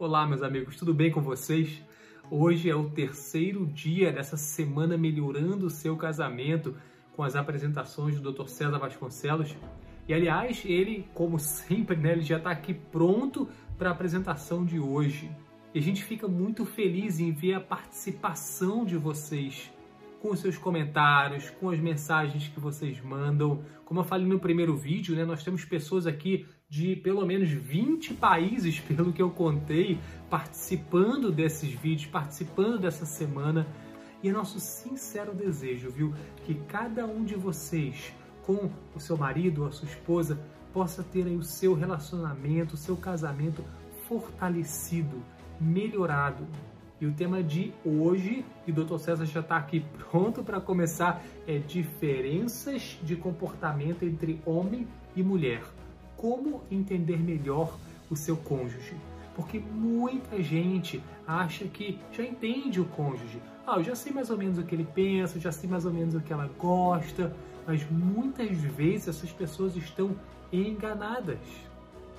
Olá, meus amigos, tudo bem com vocês? Hoje é o terceiro dia dessa semana melhorando o seu casamento com as apresentações do Dr. César Vasconcelos. E aliás, ele, como sempre, né, ele já está aqui pronto para a apresentação de hoje. E a gente fica muito feliz em ver a participação de vocês com os seus comentários, com as mensagens que vocês mandam. Como eu falei no primeiro vídeo, né, nós temos pessoas aqui de pelo menos 20 países, pelo que eu contei, participando desses vídeos, participando dessa semana. E é nosso sincero desejo, viu, que cada um de vocês, com o seu marido ou a sua esposa, possa ter aí o seu relacionamento, o seu casamento fortalecido, melhorado. E o tema de hoje, e o Dr. César já está aqui pronto para começar, é diferenças de comportamento entre homem e mulher como entender melhor o seu cônjuge. Porque muita gente acha que já entende o cônjuge. Ah, eu já sei mais ou menos o que ele pensa, já sei mais ou menos o que ela gosta, mas muitas vezes essas pessoas estão enganadas.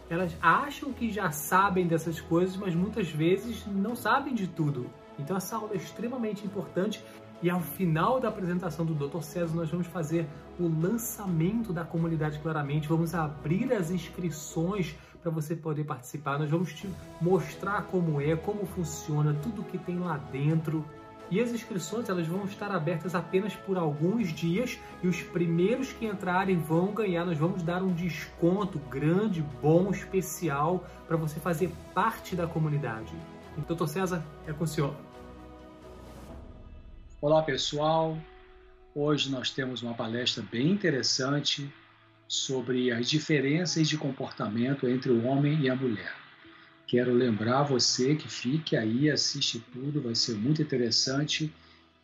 Elas acham que já sabem dessas coisas, mas muitas vezes não sabem de tudo. Então essa aula é extremamente importante e ao final da apresentação do Dr. César, nós vamos fazer o lançamento da comunidade claramente, vamos abrir as inscrições para você poder participar. Nós vamos te mostrar como é, como funciona, tudo que tem lá dentro. E as inscrições elas vão estar abertas apenas por alguns dias e os primeiros que entrarem vão ganhar. Nós vamos dar um desconto grande, bom, especial para você fazer parte da comunidade. Doutor César, é com o senhor. Olá pessoal, hoje nós temos uma palestra bem interessante sobre as diferenças de comportamento entre o homem e a mulher. Quero lembrar você que fique aí, assiste tudo, vai ser muito interessante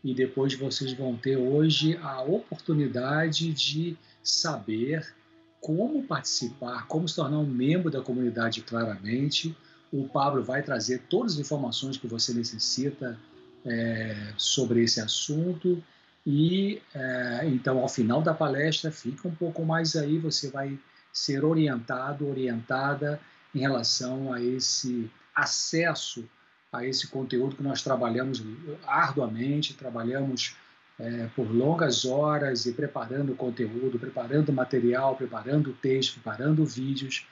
e depois vocês vão ter hoje a oportunidade de saber como participar, como se tornar um membro da comunidade claramente. O Pablo vai trazer todas as informações que você necessita é, sobre esse assunto. E é, então ao final da palestra fica um pouco mais aí você vai ser orientado orientada em relação a esse acesso a esse conteúdo que nós trabalhamos arduamente trabalhamos é, por longas horas e preparando conteúdo preparando material preparando texto preparando vídeos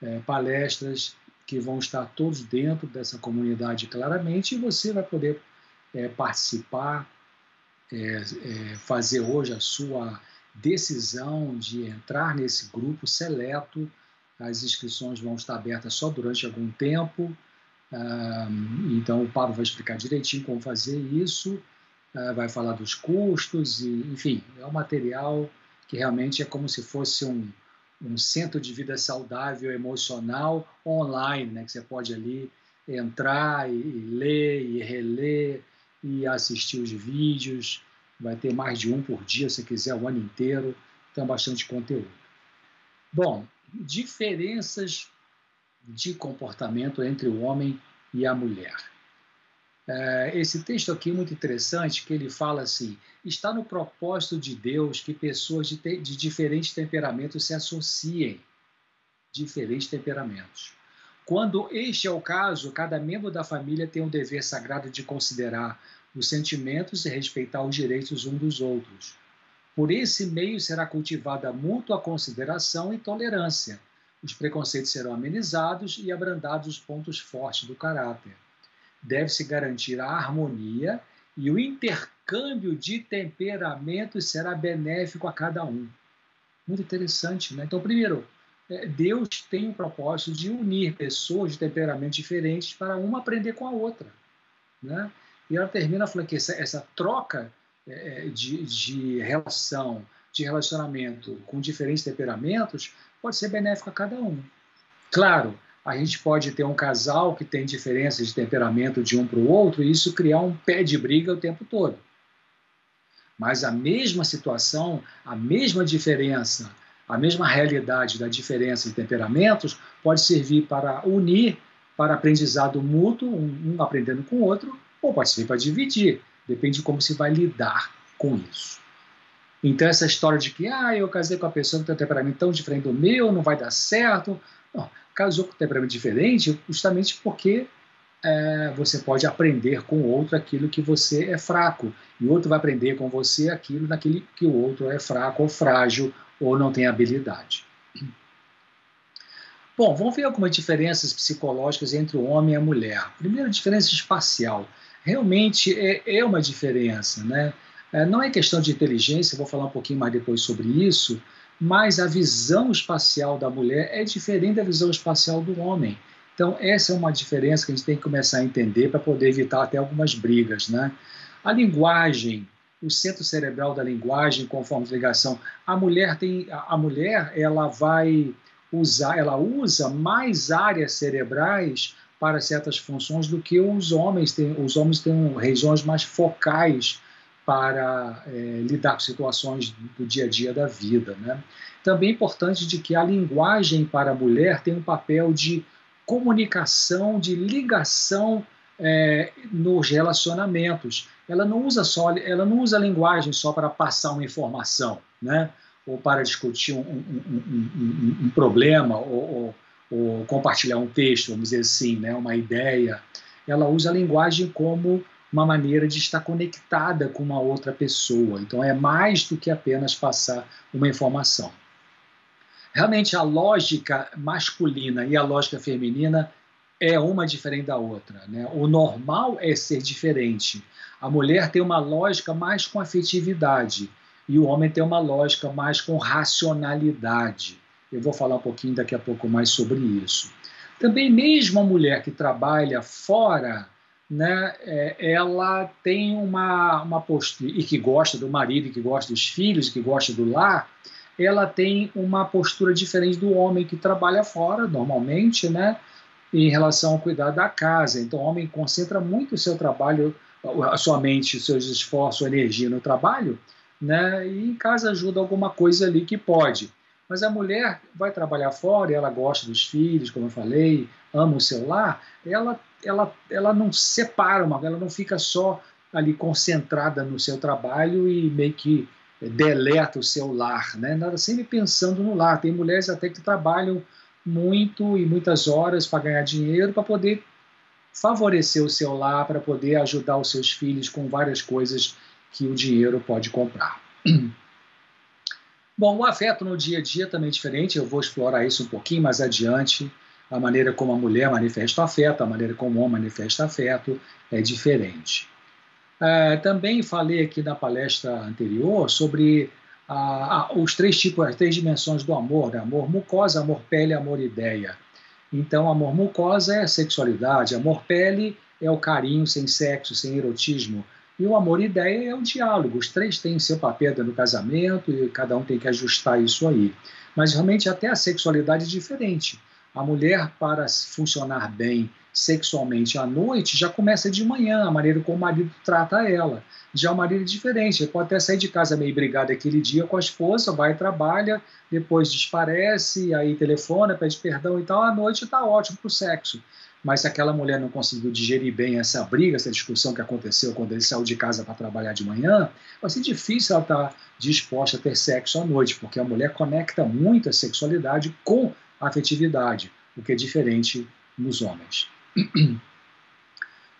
é, palestras que vão estar todos dentro dessa comunidade claramente e você vai poder é, participar, é, é, fazer hoje a sua decisão de entrar nesse grupo seleto. As inscrições vão estar abertas só durante algum tempo. então, o Pablo vai explicar direitinho como fazer isso, ah, vai falar dos custos, e, enfim, é um material que realmente é como se fosse um, um centro de vida saudável emocional online, né, que você pode ali entrar e ler e reler e assistir os vídeos. Vai ter mais de um por dia, se quiser, o ano inteiro. Então, bastante conteúdo. Bom, diferenças de comportamento entre o homem e a mulher. É, esse texto aqui é muito interessante, que ele fala assim, está no propósito de Deus que pessoas de, te, de diferentes temperamentos se associem. Diferentes temperamentos. Quando este é o caso, cada membro da família tem um dever sagrado de considerar os sentimentos e respeitar os direitos uns dos outros. Por esse meio será cultivada mútua consideração e tolerância. Os preconceitos serão amenizados e abrandados os pontos fortes do caráter. Deve-se garantir a harmonia e o intercâmbio de temperamentos será benéfico a cada um. Muito interessante, né? Então, primeiro, é, Deus tem o propósito de unir pessoas de temperamentos diferentes para uma aprender com a outra, né? E ela termina falando que essa, essa troca é, é, de, de relação, de relacionamento com diferentes temperamentos pode ser benéfico a cada um. Claro, a gente pode ter um casal que tem diferenças de temperamento de um para o outro e isso criar um pé de briga o tempo todo. Mas a mesma situação, a mesma diferença, a mesma realidade da diferença de temperamentos pode servir para unir, para aprendizado mútuo, um aprendendo com o outro, ou pode servir para dividir, depende de como se vai lidar com isso. Então, essa história de que ah, eu casei com a pessoa que tem um temperamento tão diferente do meu, não vai dar certo. Não, casou com um temperamento diferente justamente porque é, você pode aprender com o outro aquilo que você é fraco, e o outro vai aprender com você aquilo naquele que o outro é fraco ou frágil ou não tem habilidade. Bom, vamos ver algumas diferenças psicológicas entre o homem e a mulher. Primeiro, diferença espacial. Realmente é, é uma diferença, né? É, não é questão de inteligência, vou falar um pouquinho mais depois sobre isso, mas a visão espacial da mulher é diferente da visão espacial do homem. Então, essa é uma diferença que a gente tem que começar a entender para poder evitar até algumas brigas, né? A linguagem, o centro cerebral da linguagem, conforme a ligação, a mulher tem, a mulher, ela vai usar, ela usa mais áreas cerebrais para certas funções do que os homens têm. Os homens têm regiões mais focais para é, lidar com situações do dia a dia da vida. Né? Também é importante de que a linguagem para a mulher tem um papel de comunicação, de ligação é, nos relacionamentos. Ela não usa só, ela não usa a linguagem só para passar uma informação, né? ou para discutir um, um, um, um problema, ou, ou, ou, compartilhar um texto, vamos dizer assim, né, uma ideia. Ela usa a linguagem como uma maneira de estar conectada com uma outra pessoa. Então, é mais do que apenas passar uma informação. Realmente, a lógica masculina e a lógica feminina é uma diferente da outra. Né? O normal é ser diferente. A mulher tem uma lógica mais com afetividade e o homem tem uma lógica mais com racionalidade. Eu vou falar um pouquinho daqui a pouco mais sobre isso. Também, mesmo a mulher que trabalha fora, né, é, ela tem uma, uma postura, e que gosta do marido, e que gosta dos filhos, e que gosta do lar, ela tem uma postura diferente do homem que trabalha fora, normalmente, né, em relação ao cuidar da casa. Então, o homem concentra muito o seu trabalho, a sua mente, os seus esforços, a energia no trabalho, né? E em casa ajuda alguma coisa ali que pode. Mas a mulher vai trabalhar fora, ela gosta dos filhos, como eu falei, ama o seu lar, ela, ela, ela não separa uma, ela não fica só ali concentrada no seu trabalho e meio que deleta o seu lar, né? Nada sempre pensando no lar. Tem mulheres até que trabalham muito e muitas horas para ganhar dinheiro para poder favorecer o seu lar, para poder ajudar os seus filhos com várias coisas que o dinheiro pode comprar. Bom, o afeto no dia a dia também é diferente, eu vou explorar isso um pouquinho mais adiante. A maneira como a mulher manifesta afeto, a maneira como o homem manifesta afeto é diferente. É, também falei aqui na palestra anterior sobre os três tipos, as três dimensões do amor: né? amor mucosa, amor pele, amor ideia. Então, amor mucosa é sexualidade, amor pele é o carinho sem sexo, sem erotismo, e o amor e ideia é o diálogo. Os três têm seu papel no casamento e cada um tem que ajustar isso aí. Mas realmente até a sexualidade é diferente. A mulher, para funcionar bem sexualmente à noite, já começa de manhã, a maneira como o marido trata ela. Já o marido é diferente, ele pode até sair de casa meio brigado aquele dia com a esposa, vai trabalha, depois desparece, aí telefona, pede perdão e tal, à noite está ótimo para o sexo mas se aquela mulher não conseguiu digerir bem essa briga, essa discussão que aconteceu quando ele saiu de casa para trabalhar de manhã, vai ser difícil ela estar tá disposta a ter sexo à noite, porque a mulher conecta muito a sexualidade com a afetividade, o que é diferente nos homens.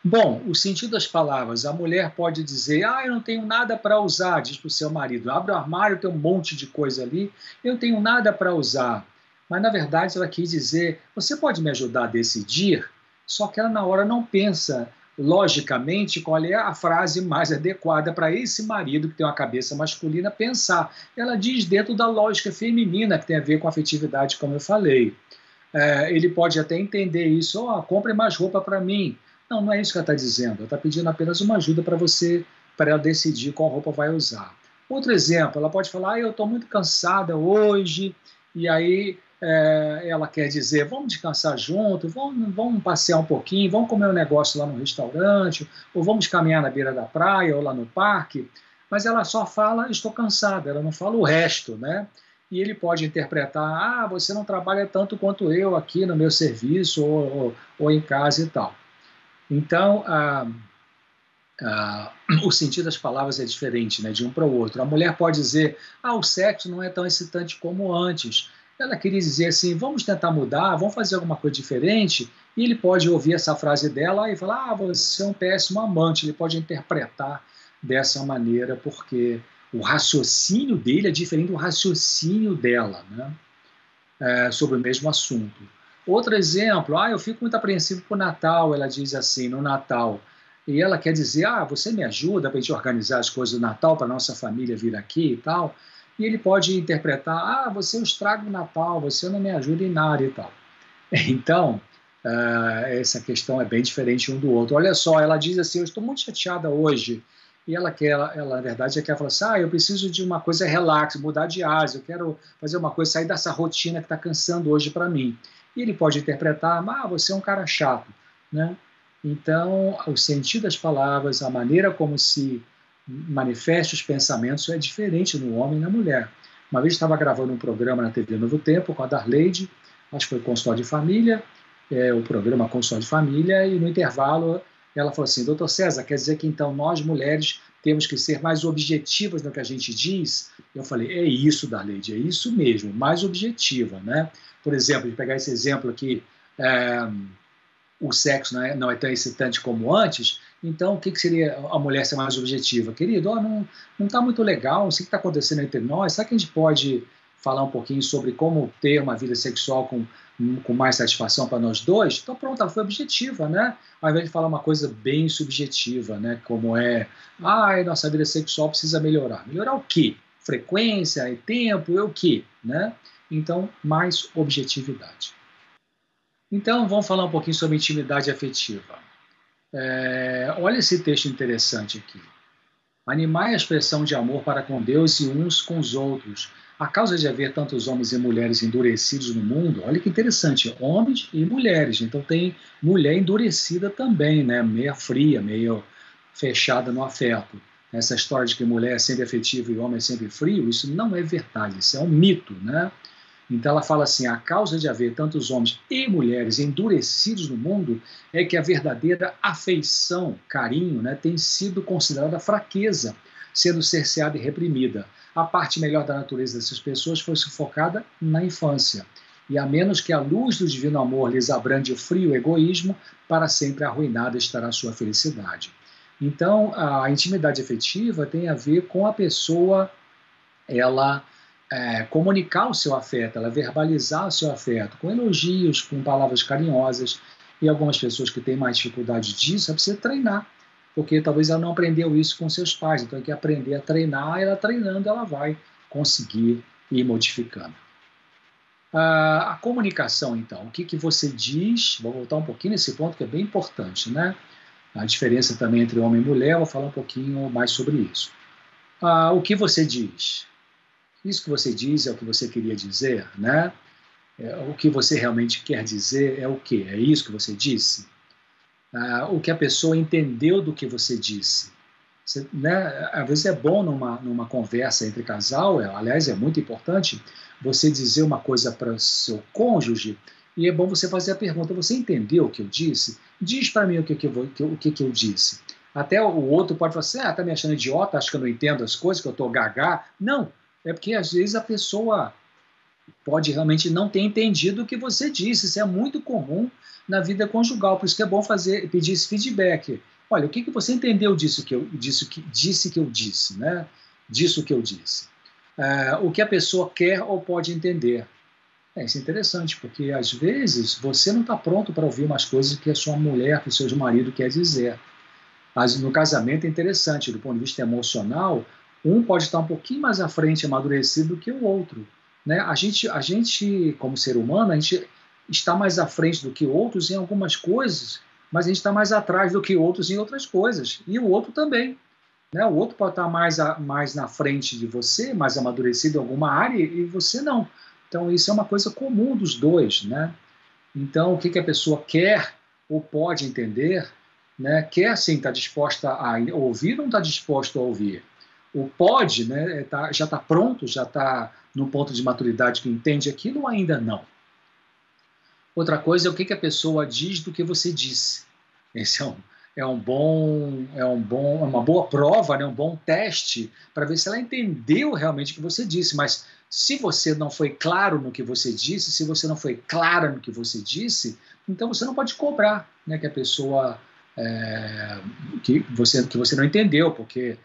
Bom, o sentido das palavras. A mulher pode dizer: Ah, eu não tenho nada para usar, diz para o seu marido. Abre o armário, tem um monte de coisa ali, eu não tenho nada para usar. Mas na verdade ela quis dizer: Você pode me ajudar a decidir? Só que ela na hora não pensa logicamente qual é a frase mais adequada para esse marido que tem uma cabeça masculina pensar. Ela diz dentro da lógica feminina que tem a ver com afetividade, como eu falei. É, ele pode até entender isso, oh, compre mais roupa para mim. Não, não é isso que ela está dizendo. Ela está pedindo apenas uma ajuda para você, para ela decidir qual roupa vai usar. Outro exemplo, ela pode falar, ah, eu estou muito cansada hoje, e aí é, ela quer dizer, vamos descansar junto, vamos, vamos passear um pouquinho, vamos comer um negócio lá no restaurante, ou vamos caminhar na beira da praia ou lá no parque, mas ela só fala, estou cansada, ela não fala o resto, né? E ele pode interpretar, ah, você não trabalha tanto quanto eu aqui no meu serviço ou, ou, ou em casa e tal. Então, ah, ah, o sentido das palavras é diferente né, de um para o outro. A mulher pode dizer, ah, o sexo não é tão excitante como antes, ela queria dizer assim: vamos tentar mudar, vamos fazer alguma coisa diferente. E ele pode ouvir essa frase dela e falar: ah, você é um péssimo amante. Ele pode interpretar dessa maneira, porque o raciocínio dele é diferente do raciocínio dela, né? É, sobre o mesmo assunto. Outro exemplo, ah, eu fico muito apreensivo com o Natal, ela diz assim, no Natal. E ela quer dizer, ah, você me ajuda para a gente organizar as coisas do Natal para nossa família vir aqui e tal. E ele pode interpretar, ah, você estraga o Natal, você não me ajuda em nada e tal. Então, uh, essa questão é bem diferente um do outro. Olha só, ela diz assim, eu estou muito chateada hoje, e ela quer, ela, ela na verdade, quer falar assim, ah, eu preciso de uma coisa relax, mudar de asa, eu quero fazer uma coisa, sair dessa rotina que está cansando hoje para mim. E ele pode interpretar, ah, você é um cara chato, né? Então, o sentido das palavras, a maneira como se manifesta os pensamentos é diferente no homem e na mulher. Uma vez estava gravando um programa na TV Novo Tempo com a Darleide, acho que foi Consultório de Família, é, o programa Consultório de Família, e no intervalo ela falou assim: Doutor César, quer dizer que então nós mulheres temos que ser mais objetivas no que a gente diz? Eu falei: é isso, Darleide, é isso mesmo, mais objetiva. Né? Por exemplo, de pegar esse exemplo aqui, é, o sexo não é, não é tão excitante como antes, então, o que, que seria a mulher ser mais objetiva? Querido, oh, não está muito legal, o que está acontecendo entre nós, será que a gente pode falar um pouquinho sobre como ter uma vida sexual com, com mais satisfação para nós dois? Então, pronto, ela foi objetiva, né? Ao invés de falar uma coisa bem subjetiva, né? Como é, ah, nossa vida sexual precisa melhorar. Melhorar o quê? Frequência, e tempo, é o quê? Né? Então, mais objetividade. Então, vamos falar um pouquinho sobre intimidade afetiva. É, olha esse texto interessante aqui. Animai a expressão de amor para com Deus e uns com os outros. A causa de haver tantos homens e mulheres endurecidos no mundo, olha que interessante, homens e mulheres. Então tem mulher endurecida também, né? meia fria, meio fechada no afeto. Essa história de que mulher é sempre afetiva e homem é sempre frio, isso não é verdade, isso é um mito, né? Então ela fala assim: a causa de haver tantos homens e mulheres endurecidos no mundo é que a verdadeira afeição, carinho, né, tem sido considerada fraqueza, sendo cerceada e reprimida. A parte melhor da natureza dessas pessoas foi sufocada na infância. E a menos que a luz do divino amor lhes abrande o frio egoísmo, para sempre arruinada estará sua felicidade. Então, a intimidade afetiva tem a ver com a pessoa, ela é, comunicar o seu afeto, ela verbalizar o seu afeto com elogios, com palavras carinhosas. E algumas pessoas que têm mais dificuldade disso, é precisa treinar, porque talvez ela não aprendeu isso com seus pais. Então, tem que aprender a treinar, e ela treinando, ela vai conseguir ir modificando. Ah, a comunicação, então, o que, que você diz? Vou voltar um pouquinho nesse ponto que é bem importante, né? A diferença também entre homem e mulher, vou falar um pouquinho mais sobre isso. Ah, o que você diz? Isso que você diz é o que você queria dizer, né? É, o que você realmente quer dizer é o que? É isso que você disse? Ah, o que a pessoa entendeu do que você disse. Você, né, às vezes é bom numa, numa conversa entre casal, é, aliás, é muito importante você dizer uma coisa para o seu cônjuge e é bom você fazer a pergunta: você entendeu o que eu disse? Diz para mim o que, que, eu, o que, que eu disse. Até o outro pode falar assim: ah, tá me achando idiota, acho que eu não entendo as coisas, que eu estou gaga. Não, é porque às vezes a pessoa pode realmente não ter entendido o que você disse. Isso é muito comum na vida conjugal, por isso que é bom fazer pedir esse feedback. Olha, o que, que você entendeu disso que eu disse que disse que eu disse, né? Disso que eu disse. É, o que a pessoa quer ou pode entender. É, isso é interessante, porque às vezes você não está pronto para ouvir umas coisas que a sua mulher, que o seu marido quer dizer. Mas no casamento é interessante, do ponto de vista emocional, um pode estar um pouquinho mais à frente, amadurecido do que o outro. Né? A, gente, a gente, como ser humano, a gente está mais à frente do que outros em algumas coisas, mas a gente está mais atrás do que outros em outras coisas. E o outro também. Né? O outro pode estar mais, a, mais na frente de você, mais amadurecido em alguma área, e você não. Então, isso é uma coisa comum dos dois. Né? Então, o que, que a pessoa quer ou pode entender, né? quer sim, está disposta a ouvir ou não está disposto a ouvir o pode né, é, tá, já está pronto, já está no ponto de maturidade que entende aquilo ou ainda não? Outra coisa é o que, que a pessoa diz do que você disse. Esse é um, é um bom, é um bom, é uma boa prova, né, um bom teste para ver se ela entendeu realmente o que você disse. Mas se você não foi claro no que você disse, se você não foi clara no que você disse, então você não pode cobrar, né, que a pessoa é, que você que você não entendeu, porque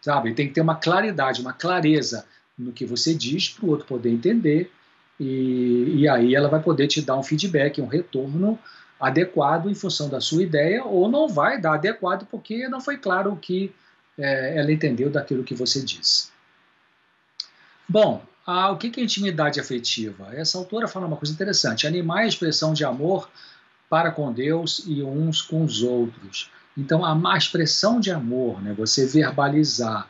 sabe tem que ter uma claridade, uma clareza no que você diz para o outro poder entender e, e aí ela vai poder te dar um feedback, um retorno adequado em função da sua ideia, ou não vai dar adequado porque não foi claro o que é, ela entendeu daquilo que você disse. Bom, a, o que é intimidade afetiva? Essa autora fala uma coisa interessante: animar a expressão de amor para com Deus e uns com os outros. Então, a, expressão de amor, né, você verbalizar,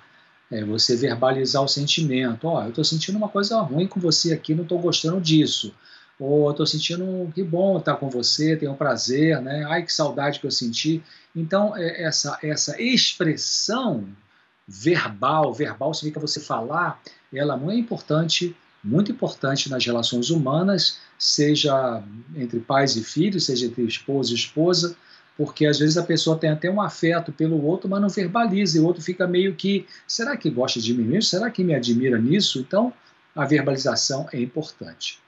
é, você verbalizar o sentimento. Ó, oh, eu estou sentindo uma coisa ruim com você aqui, não estou gostando disso ou estou sentindo que bom estar com você, tenho um prazer, né? Ai, que saudade que eu senti. Então, é, essa, essa expressão verbal, verbal significa você falar, ela é importante, muito importante nas relações humanas, seja entre pais e filhos, seja entre esposo e esposa, porque às vezes a pessoa tem até um afeto pelo outro, mas não verbaliza, e o outro fica meio que, será que gosta de mim mesmo? Será que me admira nisso? Então, a verbalização é importante.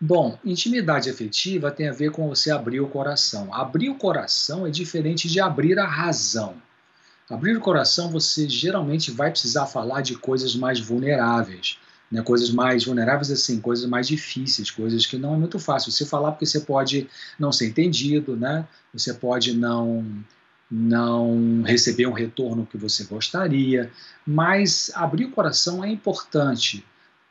Bom, intimidade afetiva tem a ver com você abrir o coração. Abrir o coração é diferente de abrir a razão. Abrir o coração, você geralmente vai precisar falar de coisas mais vulneráveis, né? coisas mais vulneráveis assim, coisas mais difíceis, coisas que não é muito fácil você falar porque você pode não ser entendido, né? Você pode não não receber um retorno que você gostaria, mas abrir o coração é importante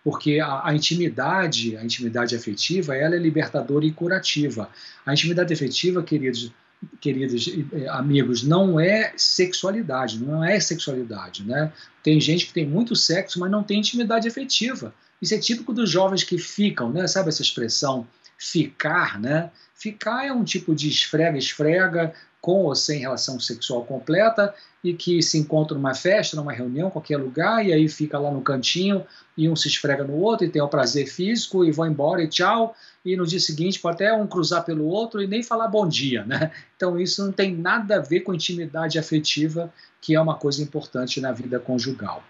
porque a, a, intimidade, a intimidade afetiva, ela é libertadora e curativa. A intimidade afetiva, queridos, queridos eh, amigos, não é sexualidade, não é sexualidade, né? Tem gente que tem muito sexo, mas não tem intimidade afetiva. Isso é típico dos jovens que ficam, né? Sabe essa expressão ficar, né? Ficar é um tipo de esfrega-esfrega, com ou sem relação sexual completa e que se encontra numa festa, numa reunião, qualquer lugar, e aí fica lá no cantinho e um se esfrega no outro e tem o prazer físico e vão embora e tchau, e no dia seguinte pode até um cruzar pelo outro e nem falar bom dia, né? Então isso não tem nada a ver com intimidade afetiva, que é uma coisa importante na vida conjugal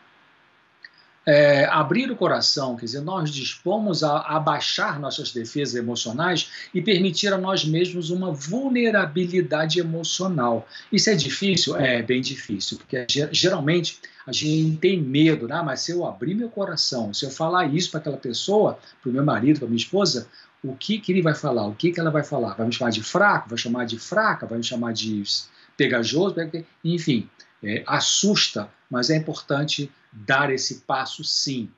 é, abrir o coração, quer dizer, nós dispomos a abaixar nossas defesas emocionais e permitir a nós mesmos uma vulnerabilidade emocional. Isso é difícil? É bem difícil, porque geralmente a gente tem medo, né? mas se eu abrir meu coração, se eu falar isso para aquela pessoa, para o meu marido, para minha esposa, o que, que ele vai falar? O que, que ela vai falar? Vai me chamar de fraco? Vai chamar de fraca? Vai me chamar de pegajoso? Enfim, é, assusta, mas é importante dar esse passo sim.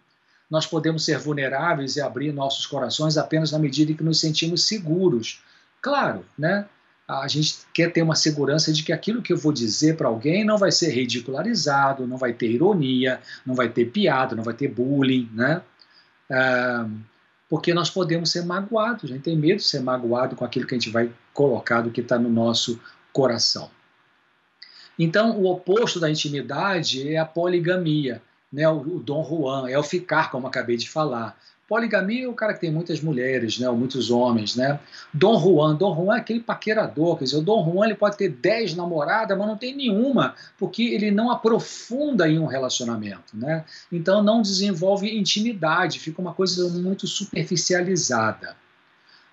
Nós podemos ser vulneráveis e abrir nossos corações apenas na medida em que nos sentimos seguros. Claro, né? A gente quer ter uma segurança de que aquilo que eu vou dizer para alguém não vai ser ridicularizado, não vai ter ironia, não vai ter piada, não vai ter bullying, né? Ah, porque nós podemos ser magoados, a gente tem medo de ser magoado com aquilo que a gente vai colocar do que está no nosso coração. Então, o oposto da intimidade é a poligamia, né? o, o Dom Juan, é o ficar, como acabei de falar. Poligamia é o cara que tem muitas mulheres, né, ou muitos homens, né? Dom Juan, Dom Juan é aquele paquerador, quer dizer, o Dom Juan ele pode ter 10 namoradas, mas não tem nenhuma, porque ele não aprofunda em um relacionamento, né? Então não desenvolve intimidade, fica uma coisa muito superficializada.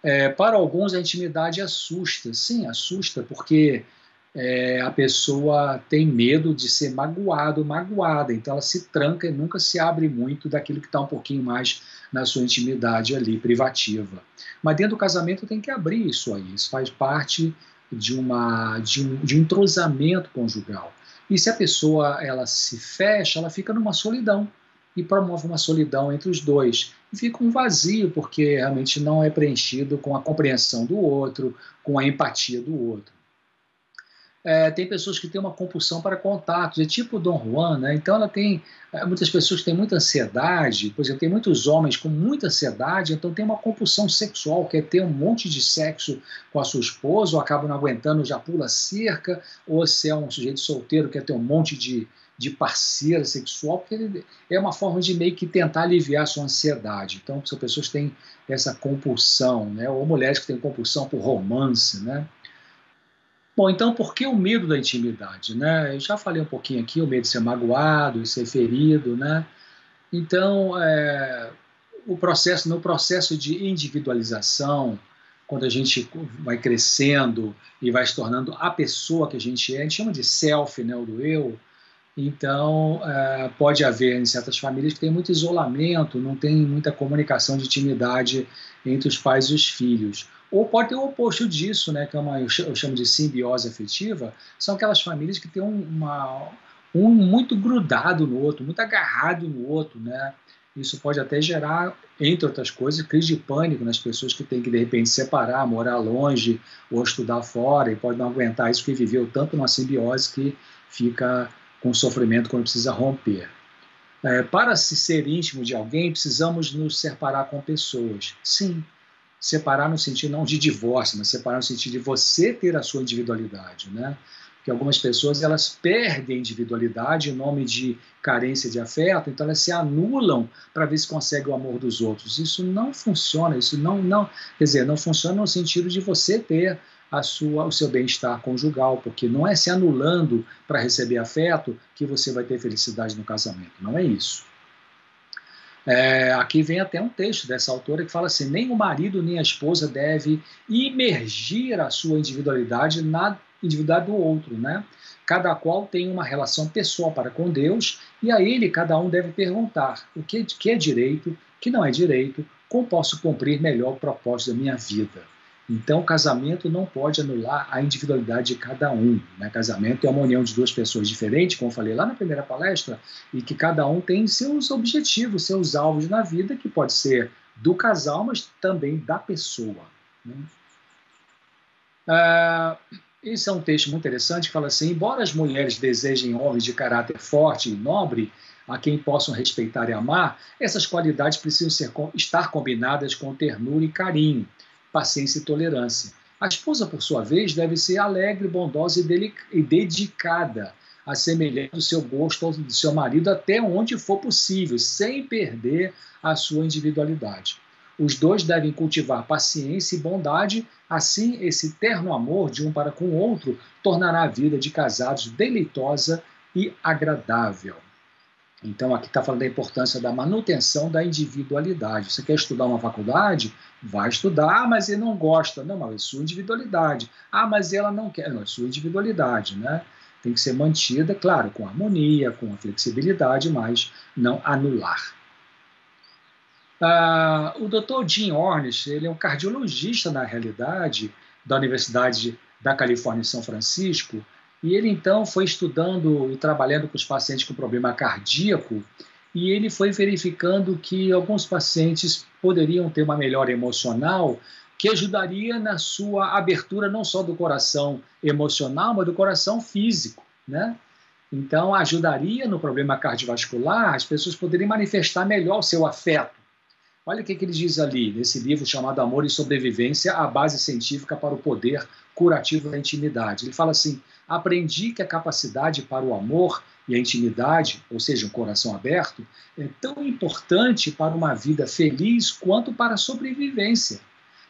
É, para alguns a intimidade assusta, sim, assusta, porque é, a pessoa tem medo de ser magoado, magoada, então ela se tranca e nunca se abre muito daquilo que está um pouquinho mais na sua intimidade ali, privativa. Mas dentro do casamento tem que abrir isso aí, isso faz parte de, uma, de, um, de um entrosamento conjugal. E se a pessoa ela se fecha, ela fica numa solidão e promove uma solidão entre os dois. E fica um vazio, porque realmente não é preenchido com a compreensão do outro, com a empatia do outro é, tem pessoas que têm uma compulsão para contatos, é tipo o Dom Juan, né? Então ela tem é, muitas pessoas que têm muita ansiedade, por exemplo, tem muitos homens com muita ansiedade, então tem uma compulsão sexual, quer ter um monte de sexo com a sua esposa, ou acaba não aguentando, já pula cerca, ou se é um sujeito solteiro, quer ter um monte de, de parceira sexual, porque é uma forma de meio que tentar aliviar a sua ansiedade. Então, são pessoas que têm essa compulsão, né? ou mulheres que têm compulsão por romance, né? Bom, então por que o medo da intimidade? Né? Eu já falei um pouquinho aqui, o medo de ser magoado, de ser ferido, né? Então, é, o processo, no processo de individualização, quando a gente vai crescendo e vai se tornando a pessoa que a gente é, a gente chama de self, né, o do eu, então, é, pode haver em certas famílias que tem muito isolamento, não tem muita comunicação de intimidade entre os pais e os filhos. Ou pode ter o oposto disso, né, que é uma, eu chamo de simbiose afetiva, são aquelas famílias que têm uma, um muito grudado no outro, muito agarrado no outro, né? Isso pode até gerar, entre outras coisas, crise de pânico nas pessoas que têm que, de repente, separar, morar longe ou estudar fora e pode não aguentar isso que viveu tanto numa simbiose que fica com sofrimento quando precisa romper. É, para se ser íntimo de alguém, precisamos nos separar com pessoas. Sim, separar no sentido não de divórcio, mas separar no sentido de você ter a sua individualidade, né? que algumas pessoas elas perdem individualidade em nome de carência de afeto, então elas se anulam para ver se conseguem o amor dos outros. Isso não funciona, isso não, não, quer dizer, não funciona no sentido de você ter a sua, o seu bem-estar conjugal, porque não é se anulando para receber afeto que você vai ter felicidade no casamento, não é isso. É, aqui vem até um texto dessa autora que fala assim: nem o marido nem a esposa deve imergir a sua individualidade na individualidade do outro, né? Cada qual tem uma relação pessoal para com Deus e a ele cada um deve perguntar o que, que é direito, que não é direito, como posso cumprir melhor o propósito da minha vida. Então, o casamento não pode anular a individualidade de cada um. Né? Casamento é uma união de duas pessoas diferentes, como eu falei lá na primeira palestra, e que cada um tem seus objetivos, seus alvos na vida, que pode ser do casal, mas também da pessoa. Né? Ah, esse é um texto muito interessante que fala assim: embora as mulheres desejem homens de caráter forte e nobre, a quem possam respeitar e amar, essas qualidades precisam ser, estar combinadas com ternura e carinho, paciência e tolerância. A esposa, por sua vez, deve ser alegre, bondosa e, dedicada, assemelhando seu gosto ao do seu marido até onde for possível, sem perder a sua individualidade. Os dois devem cultivar paciência e bondade, assim esse terno amor de um para com o outro tornará a vida de casados deleitosa e agradável. Então, aqui está falando da importância da manutenção da individualidade. Você quer estudar uma faculdade? Vai estudar. Ah, mas ele não gosta. Não, mas é sua individualidade. Ah, mas ela não quer. Não, é sua individualidade, né? Tem que ser mantida, claro, com harmonia, com flexibilidade, mas não anular. Ah, o Dr. Jim Ornish, ele é um cardiologista na realidade da Universidade da Califórnia em São Francisco, e ele então foi estudando e trabalhando com os pacientes com problema cardíaco, e ele foi verificando que alguns pacientes poderiam ter uma melhora emocional que ajudaria na sua abertura não só do coração emocional, mas do coração físico, né? Então, ajudaria no problema cardiovascular, as pessoas poderiam manifestar melhor o seu afeto, Olha o que, que ele diz ali, nesse livro chamado Amor e Sobrevivência, a base científica para o poder curativo da intimidade. Ele fala assim: aprendi que a capacidade para o amor e a intimidade, ou seja, um coração aberto, é tão importante para uma vida feliz quanto para a sobrevivência.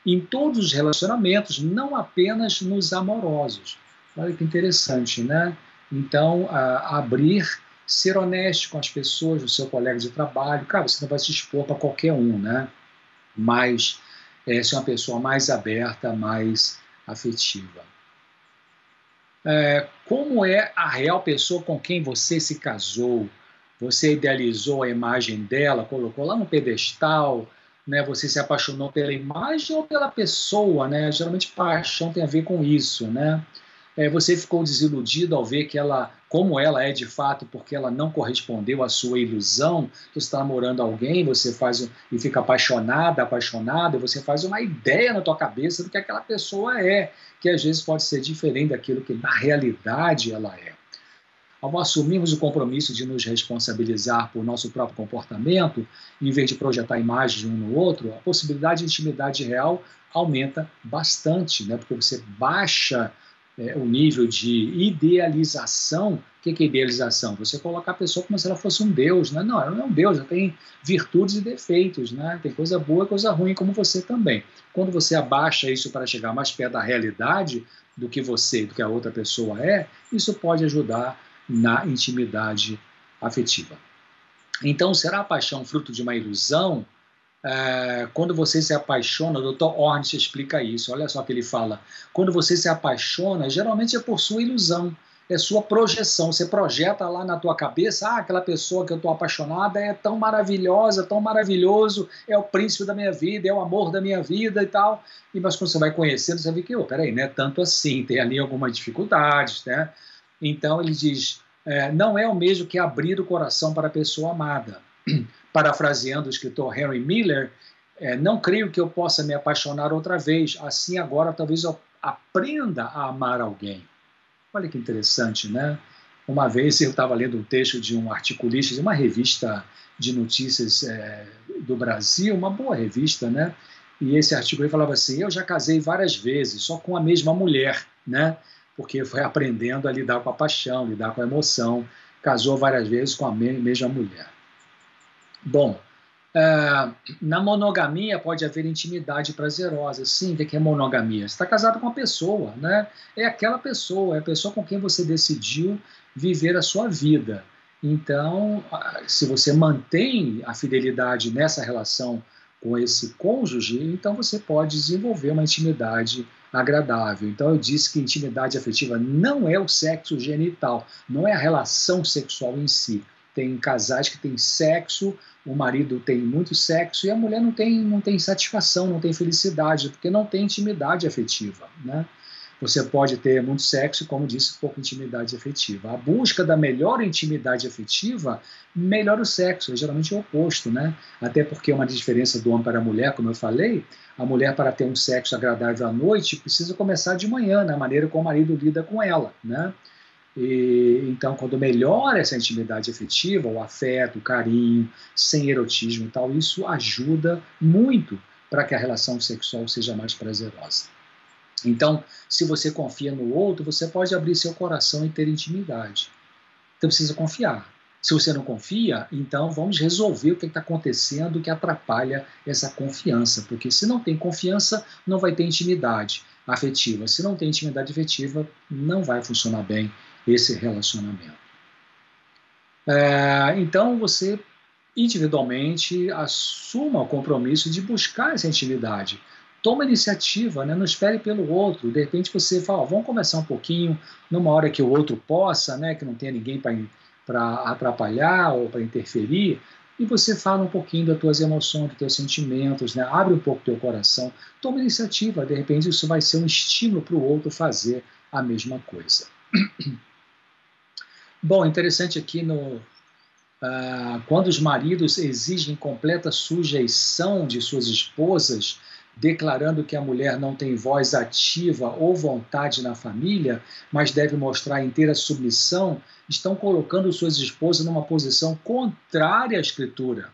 Em todos os relacionamentos, não apenas nos amorosos. Olha que interessante, né? Então, abrir ser honesto com as pessoas, o seu colega de trabalho. Cara, você não vai se expor para qualquer um, né? Mas é, ser uma pessoa mais aberta, mais afetiva. É, como é a real pessoa com quem você se casou? Você idealizou a imagem dela, colocou lá no pedestal, né? Você se apaixonou pela imagem ou pela pessoa, né? Geralmente paixão tem a ver com isso, né? É, você ficou desiludido ao ver que ela, como ela é de fato, porque ela não correspondeu à sua ilusão. Você está namorando alguém, você faz e fica apaixonada, apaixonado, você faz uma ideia na tua cabeça do que aquela pessoa é, que às vezes pode ser diferente daquilo que na realidade ela é. Ao assumirmos o compromisso de nos responsabilizar por nosso próprio comportamento, em vez de projetar imagens um no outro, a possibilidade de intimidade real aumenta bastante, né? porque você baixa é, o nível de idealização. O que é idealização? Você colocar a pessoa como se ela fosse um Deus. Né? Não, ela não é um Deus, ela tem virtudes e defeitos, né? tem coisa boa e coisa ruim, como você também. Quando você abaixa isso para chegar mais perto da realidade do que você, do que a outra pessoa é, isso pode ajudar na intimidade afetiva. Então, será a paixão fruto de uma ilusão? É, quando você se apaixona, o Dr. Ornish explica isso. Olha só que ele fala. Quando você se apaixona, geralmente é por sua ilusão, é sua projeção. Você projeta lá na tua cabeça, ah, aquela pessoa que eu estou apaixonada é tão maravilhosa, tão maravilhoso, é o príncipe da minha vida, é o amor da minha vida e tal. E mas quando você vai conhecendo, você vê que, oh, peraí, não é tanto assim, tem ali algumas dificuldades, né? Então ele diz, é, não é o mesmo que abrir o coração para a pessoa amada. Parafraseando o escritor Henry Miller, é, não creio que eu possa me apaixonar outra vez, assim agora talvez eu aprenda a amar alguém. Olha que interessante, né? Uma vez eu estava lendo um texto de um articulista de uma revista de notícias é, do Brasil, uma boa revista, né? E esse artigo falava assim: eu já casei várias vezes, só com a mesma mulher, né? Porque foi aprendendo a lidar com a paixão, lidar com a emoção. Casou várias vezes com a mesma mulher. Bom, é, na monogamia pode haver intimidade prazerosa. Sim, o que é monogamia? Você está casado com uma pessoa, né? É aquela pessoa, é a pessoa com quem você decidiu viver a sua vida. Então, se você mantém a fidelidade nessa relação com esse cônjuge, então você pode desenvolver uma intimidade agradável. Então, eu disse que intimidade afetiva não é o sexo genital, não é a relação sexual em si. Tem casais que têm sexo o marido tem muito sexo e a mulher não tem, não tem satisfação, não tem felicidade, porque não tem intimidade afetiva. Né? Você pode ter muito sexo, como disse, pouca intimidade afetiva. A busca da melhor intimidade afetiva melhora o sexo, é geralmente o oposto, né? Até porque é uma diferença do homem para a mulher, como eu falei, a mulher para ter um sexo agradável à noite precisa começar de manhã, na maneira como o marido lida com ela, né? E, então, quando melhora essa intimidade afetiva, o afeto, o carinho, sem erotismo e tal, isso ajuda muito para que a relação sexual seja mais prazerosa. Então, se você confia no outro, você pode abrir seu coração e ter intimidade. Então, precisa confiar. Se você não confia, então vamos resolver o que está acontecendo que atrapalha essa confiança. Porque se não tem confiança, não vai ter intimidade afetiva. Se não tem intimidade afetiva, não vai funcionar bem esse relacionamento. É, então você individualmente assuma o compromisso de buscar essa intimidade. Toma iniciativa, né? não espere pelo outro. De repente você fala, vamos conversar um pouquinho numa hora que o outro possa, né? que não tenha ninguém para atrapalhar ou para interferir, e você fala um pouquinho das tuas emoções, dos teus sentimentos, né? abre um pouco o teu coração, toma iniciativa, de repente isso vai ser um estímulo para o outro fazer a mesma coisa. Bom, interessante aqui no. Uh, quando os maridos exigem completa sujeição de suas esposas, declarando que a mulher não tem voz ativa ou vontade na família, mas deve mostrar inteira submissão, estão colocando suas esposas numa posição contrária à Escritura.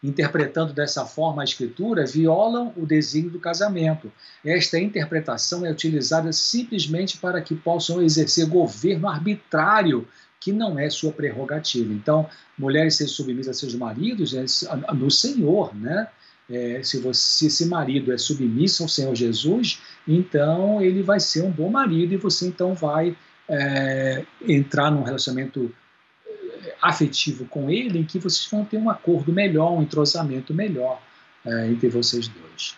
Interpretando dessa forma a Escritura, violam o desígnio do casamento. Esta interpretação é utilizada simplesmente para que possam exercer governo arbitrário que não é sua prerrogativa. Então, mulheres ser submissas a seus maridos é no Senhor, né? É, se, você, se esse marido é submisso ao Senhor Jesus, então ele vai ser um bom marido e você então vai é, entrar num relacionamento é, afetivo com ele em que vocês vão ter um acordo melhor, um entrosamento melhor é, entre vocês dois.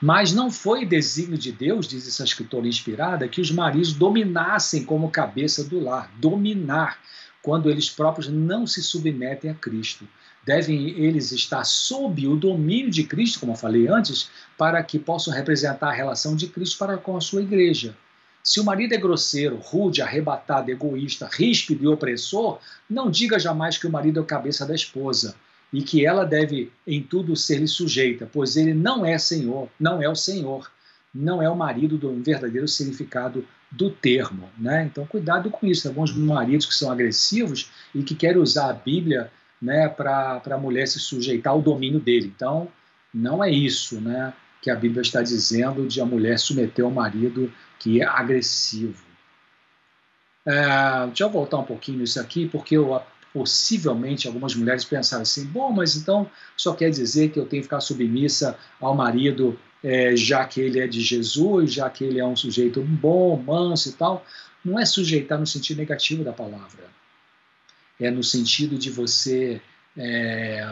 Mas não foi desígnio de Deus, diz essa escritora inspirada, que os maridos dominassem como cabeça do lar, dominar, quando eles próprios não se submetem a Cristo. Devem eles estar sob o domínio de Cristo, como eu falei antes, para que possam representar a relação de Cristo para com a sua igreja. Se o marido é grosseiro, rude, arrebatado, egoísta, ríspido e opressor, não diga jamais que o marido é o cabeça da esposa e que ela deve em tudo ser-lhe sujeita, pois ele não é senhor, não é o senhor, não é o marido do verdadeiro significado do termo, né? Então cuidado com isso. Alguns maridos que são agressivos e que querem usar a Bíblia, né, para a mulher se sujeitar ao domínio dele. Então não é isso, né? que a Bíblia está dizendo de a mulher submeter ao marido que é agressivo. É, deixa eu voltar um pouquinho nisso aqui, porque eu, possivelmente algumas mulheres pensaram assim: bom, mas então só quer dizer que eu tenho que ficar submissa ao marido, é, já que ele é de Jesus, já que ele é um sujeito bom, manso e tal. Não é sujeitar no sentido negativo da palavra, é no sentido de você é,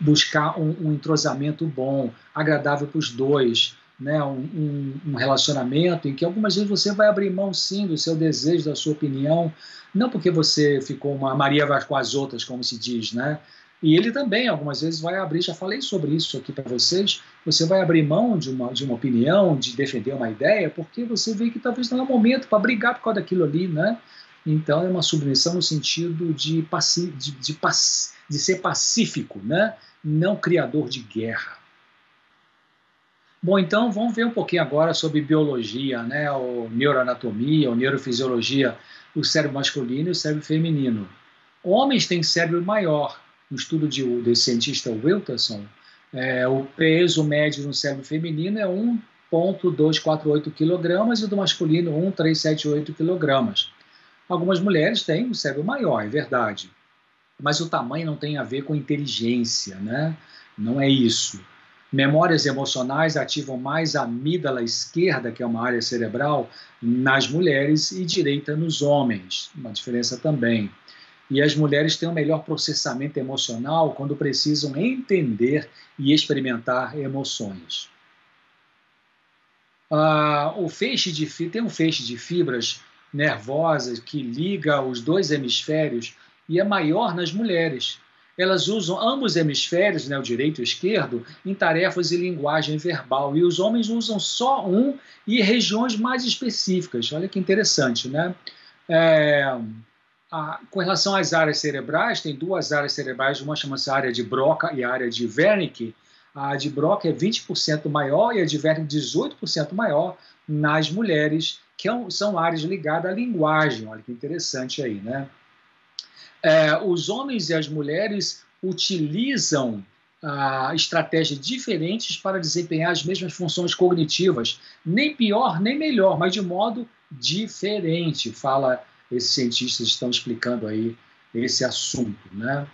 buscar um, um, entrosamento bom, agradável para os dois, né? Um, um, relacionamento em que algumas vezes você vai abrir mão sim do seu desejo, da sua opinião, não porque você ficou uma Maria vai com as outras, como se diz, né? E ele também, algumas vezes, vai abrir, já falei sobre isso aqui para vocês, você vai abrir mão de uma, de uma opinião, de defender uma ideia, porque você vê que talvez não é momento para brigar por causa daquilo ali, né? Então é uma submissão no sentido de, de, de, de ser pacífico, né? não criador de guerra. Bom, então vamos ver um pouquinho agora sobre biologia, né? ou neuroanatomia, ou neurofisiologia, o cérebro masculino e o cérebro feminino. Homens têm cérebro maior. Um estudo de, do cientista Wilterson, é, o peso médio no cérebro feminino é 1,248 kg e do masculino 1,378 kg. Algumas mulheres têm um cérebro maior, é verdade, mas o tamanho não tem a ver com inteligência, né? Não é isso. Memórias emocionais ativam mais a amígdala esquerda, que é uma área cerebral, nas mulheres e direita nos homens. Uma diferença também. E as mulheres têm um melhor processamento emocional quando precisam entender e experimentar emoções. Ah, o feixe de tem um feixe de fibras nervosas que liga os dois hemisférios e é maior nas mulheres. Elas usam ambos os hemisférios, né, o direito e o esquerdo, em tarefas e linguagem verbal, e os homens usam só um e regiões mais específicas. Olha que interessante, né? É, a, com relação às áreas cerebrais, tem duas áreas cerebrais, uma chama-se área de Broca e área de Wernicke. A de Broca é 20% maior e a de Wernicke 18% maior nas mulheres, que é são áreas ligadas à linguagem. Olha que interessante aí, né? É, os homens e as mulheres utilizam ah, estratégias diferentes para desempenhar as mesmas funções cognitivas, nem pior nem melhor, mas de modo diferente, fala esses cientistas estão explicando aí esse assunto, né?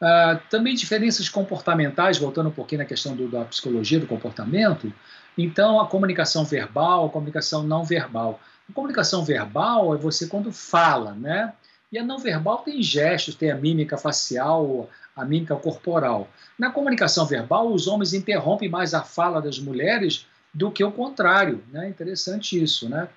Ah, também diferenças comportamentais, voltando um pouquinho na questão do, da psicologia do comportamento. Então, a comunicação verbal, a comunicação não verbal. A comunicação verbal é você quando fala, né? E a não verbal tem gestos, tem a mímica facial, a mímica corporal. Na comunicação verbal, os homens interrompem mais a fala das mulheres do que o contrário. Né? Interessante isso, né?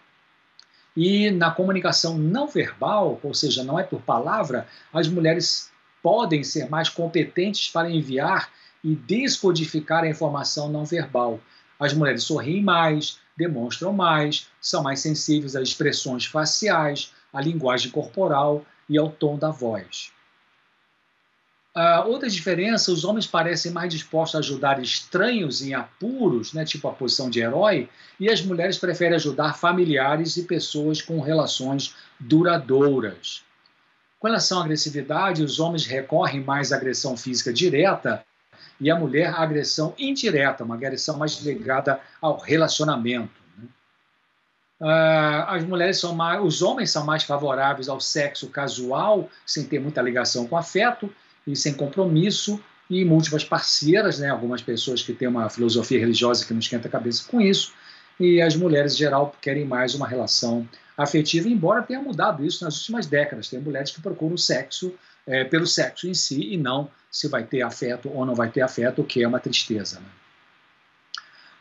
E na comunicação não verbal, ou seja, não é por palavra, as mulheres podem ser mais competentes para enviar e descodificar a informação não verbal. As mulheres sorriem mais, demonstram mais, são mais sensíveis às expressões faciais, à linguagem corporal e ao tom da voz. Uh, outra diferença, os homens parecem mais dispostos a ajudar estranhos em apuros, né, tipo a posição de herói, e as mulheres preferem ajudar familiares e pessoas com relações duradouras. Com relação à agressividade, os homens recorrem mais à agressão física direta e a mulher à agressão indireta, uma agressão mais ligada ao relacionamento. Uh, as mulheres são mais, os homens são mais favoráveis ao sexo casual, sem ter muita ligação com afeto e sem compromisso, e múltiplas parceiras, né? algumas pessoas que têm uma filosofia religiosa que não esquenta a cabeça com isso, e as mulheres, em geral, querem mais uma relação afetiva, embora tenha mudado isso nas últimas décadas. Tem mulheres que procuram o sexo é, pelo sexo em si e não se vai ter afeto ou não vai ter afeto, o que é uma tristeza. Né?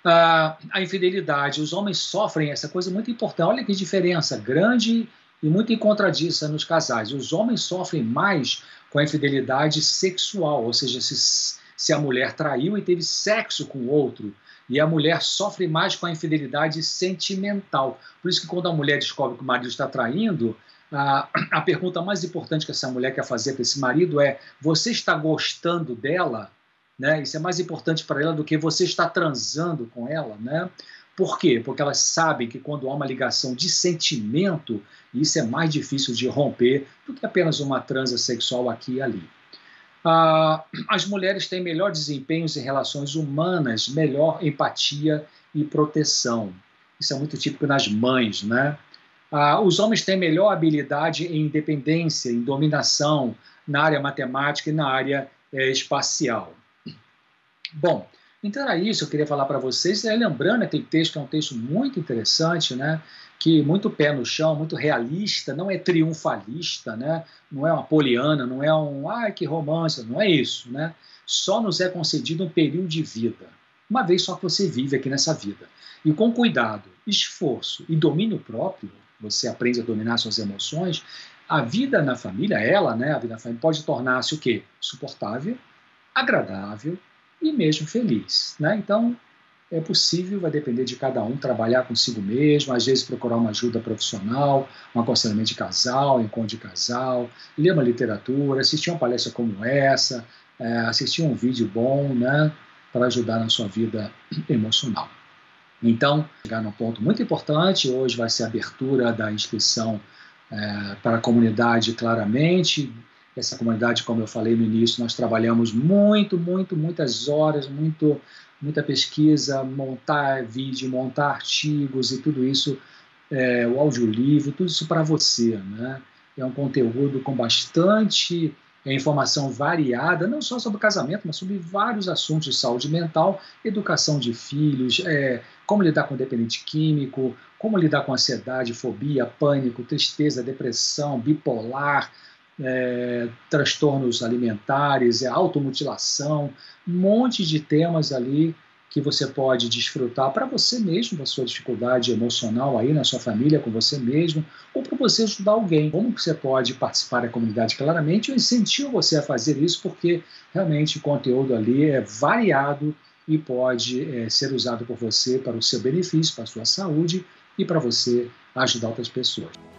A infidelidade. Os homens sofrem essa coisa muito importante. Olha que diferença grande e muito encontradiça nos casais. Os homens sofrem mais com a infidelidade sexual, ou seja, se, se a mulher traiu e teve sexo com o outro. E a mulher sofre mais com a infidelidade sentimental. Por isso que quando a mulher descobre que o marido está traindo, a, a pergunta mais importante que essa mulher quer fazer para esse marido é: você está gostando dela? Né? Isso é mais importante para ela do que você estar transando com ela. Né? Por quê? Porque elas sabem que quando há uma ligação de sentimento, isso é mais difícil de romper do que apenas uma transa sexual aqui e ali. Ah, as mulheres têm melhor desempenho em relações humanas, melhor empatia e proteção. Isso é muito típico nas mães, né? Ah, os homens têm melhor habilidade em independência, em dominação, na área matemática e na área é, espacial. Bom, então era isso, eu queria falar para vocês, é, lembrando aquele texto, que é um texto muito interessante, né? que muito pé no chão, muito realista, não é triunfalista, né? não é uma poliana, não é um, ai que romance, não é isso. Né? Só nos é concedido um período de vida, uma vez só que você vive aqui nessa vida. E com cuidado, esforço e domínio próprio, você aprende a dominar suas emoções, a vida na família, ela, né, a vida na família, pode tornar-se o quê? Suportável, agradável e mesmo feliz. Né? Então, é possível, vai depender de cada um trabalhar consigo mesmo, às vezes procurar uma ajuda profissional, um aconselhamento de casal, encontro de casal, ler uma literatura, assistir uma palestra como essa, é, assistir um vídeo bom, né, para ajudar na sua vida emocional. Então, chegar num ponto muito importante, hoje vai ser a abertura da inscrição é, para a comunidade claramente. Essa comunidade, como eu falei no início, nós trabalhamos muito, muito, muitas horas, muito, muita pesquisa, montar vídeo, montar artigos e tudo isso, é, o audiolivro, tudo isso para você. Né? É um conteúdo com bastante é informação variada, não só sobre casamento, mas sobre vários assuntos de saúde mental, educação de filhos, é, como lidar com dependente químico, como lidar com ansiedade, fobia, pânico, tristeza, depressão, bipolar, é, transtornos alimentares, é, automutilação, um monte de temas ali que você pode desfrutar para você mesmo, da sua dificuldade emocional aí na sua família, com você mesmo, ou para você ajudar alguém. Como você pode participar da comunidade claramente? Eu incentivo você a fazer isso porque realmente o conteúdo ali é variado e pode é, ser usado por você para o seu benefício, para a sua saúde e para você ajudar outras pessoas.